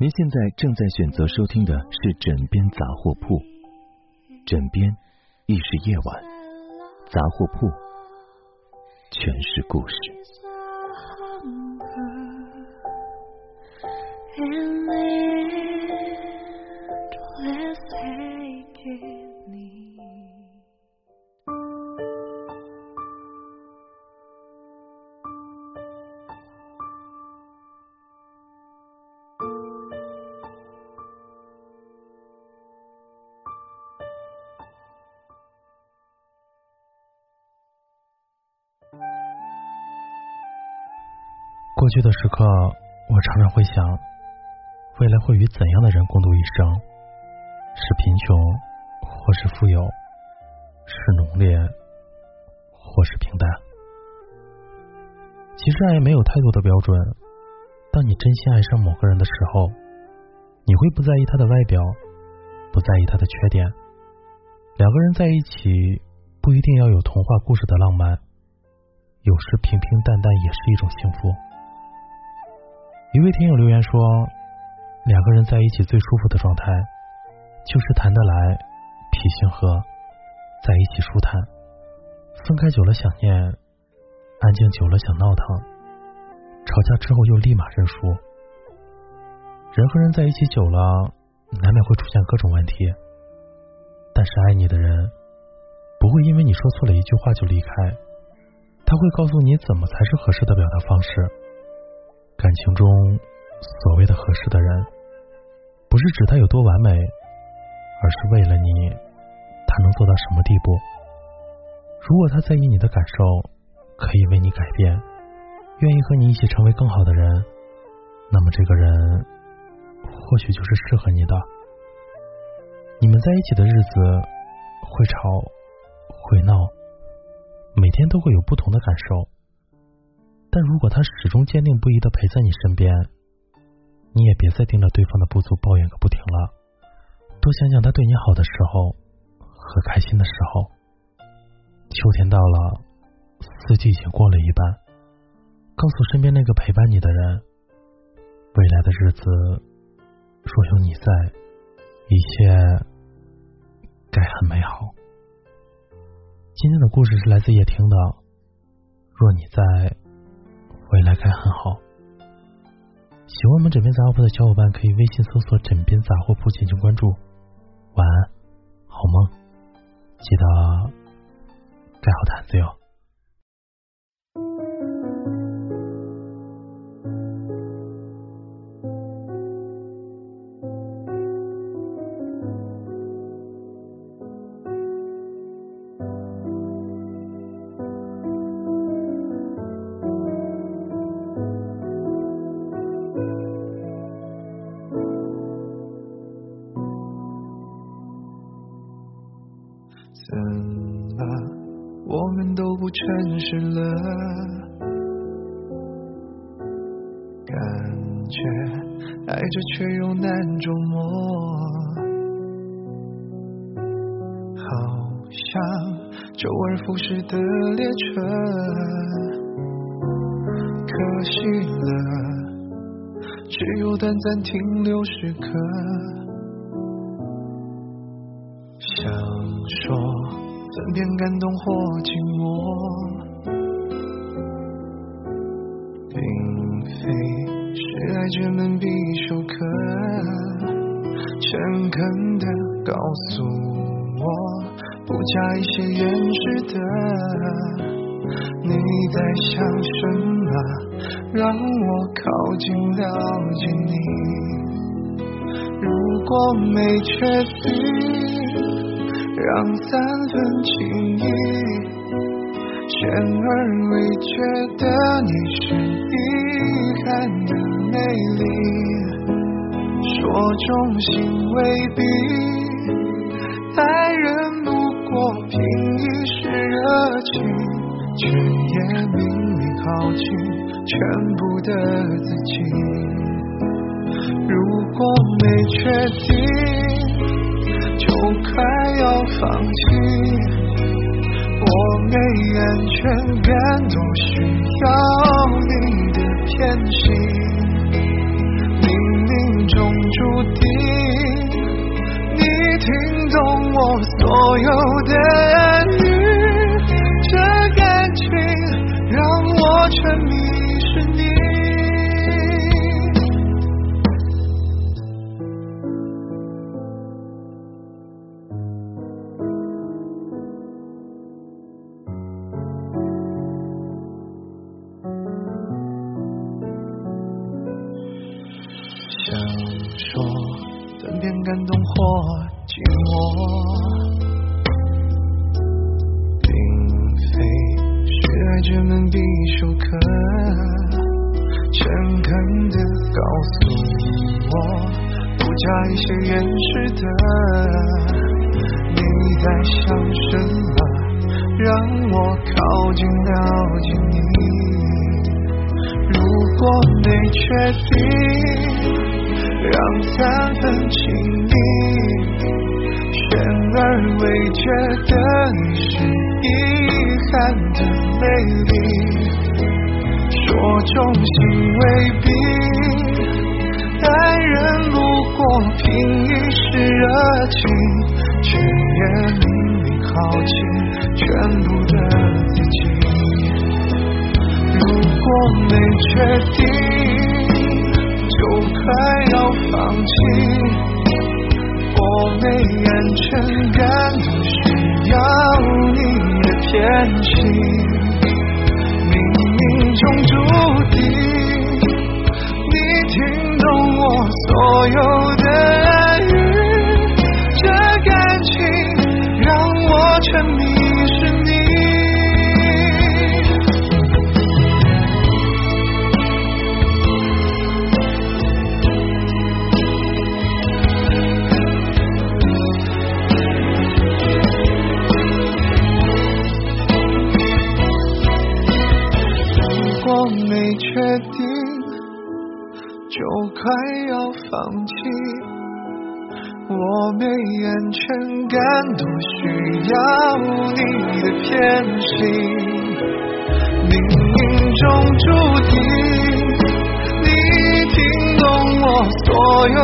您现在正在选择收听的是《枕边杂货铺》，枕边亦是夜晚，杂货铺全是故事。过去的时刻，我常常会想，未来会与怎样的人共度一生？是贫穷，或是富有；是浓烈，或是平淡。其实爱没有太多的标准。当你真心爱上某个人的时候，你会不在意他的外表，不在意他的缺点。两个人在一起，不一定要有童话故事的浪漫，有时平平淡淡也是一种幸福。一位听友留言说：“两个人在一起最舒服的状态，就是谈得来，脾性和，在一起舒坦。分开久了想念，安静久了想闹腾，吵架之后又立马认输。人和人在一起久了，难免会出现各种问题。但是爱你的人，不会因为你说错了一句话就离开，他会告诉你怎么才是合适的表达方式。”感情中所谓的合适的人，不是指他有多完美，而是为了你，他能做到什么地步。如果他在意你的感受，可以为你改变，愿意和你一起成为更好的人，那么这个人或许就是适合你的。你们在一起的日子会吵会闹，每天都会有不同的感受。但如果他始终坚定不移的陪在你身边，你也别再盯着对方的不足抱怨个不停了。多想想他对你好的时候和开心的时候。秋天到了，四季已经过了一半，告诉身边那个陪伴你的人，未来的日子若有你在，一切该很美好。今天的故事是来自叶听的，若你在。未来该很好。喜欢我们枕边杂货铺的小伙伴，可以微信搜索“枕边杂货铺”进行关注。晚安，好梦，记得盖好毯子哟。不诚实了，感觉爱着却又难琢磨，好像周而复始的列车，可惜了，只有短暂停留时刻。想说，怎偏感动或寂寞，并非是爱者们必修课。诚恳的告诉我，不加一些掩饰的，你在想什么？让我靠近了解你。如果没确定。让三分情意，显而未决的你是遗憾的美丽，说中心未必爱人不过凭一时热情，却也明明耗尽全部的自己。如果没确定，我快要放弃。我没安全感，多需要你的偏心。冥冥中注定，你听懂我所有的感动或寂寞，并非是爱这门必修课。诚恳的告诉我，不加一些掩饰的，你在想什么？让我靠近了解你。如果没确定。让三分亲密，悬而未决的你是遗憾的美丽，说重心未必，爱人不过凭一时热情，却也明明耗尽全部的自己。如果没确定。就快起，我没安全感，需要你的偏心。冥冥中注就快要放弃。我没安全感，多需要你的偏心。冥冥中注定，你听懂我所有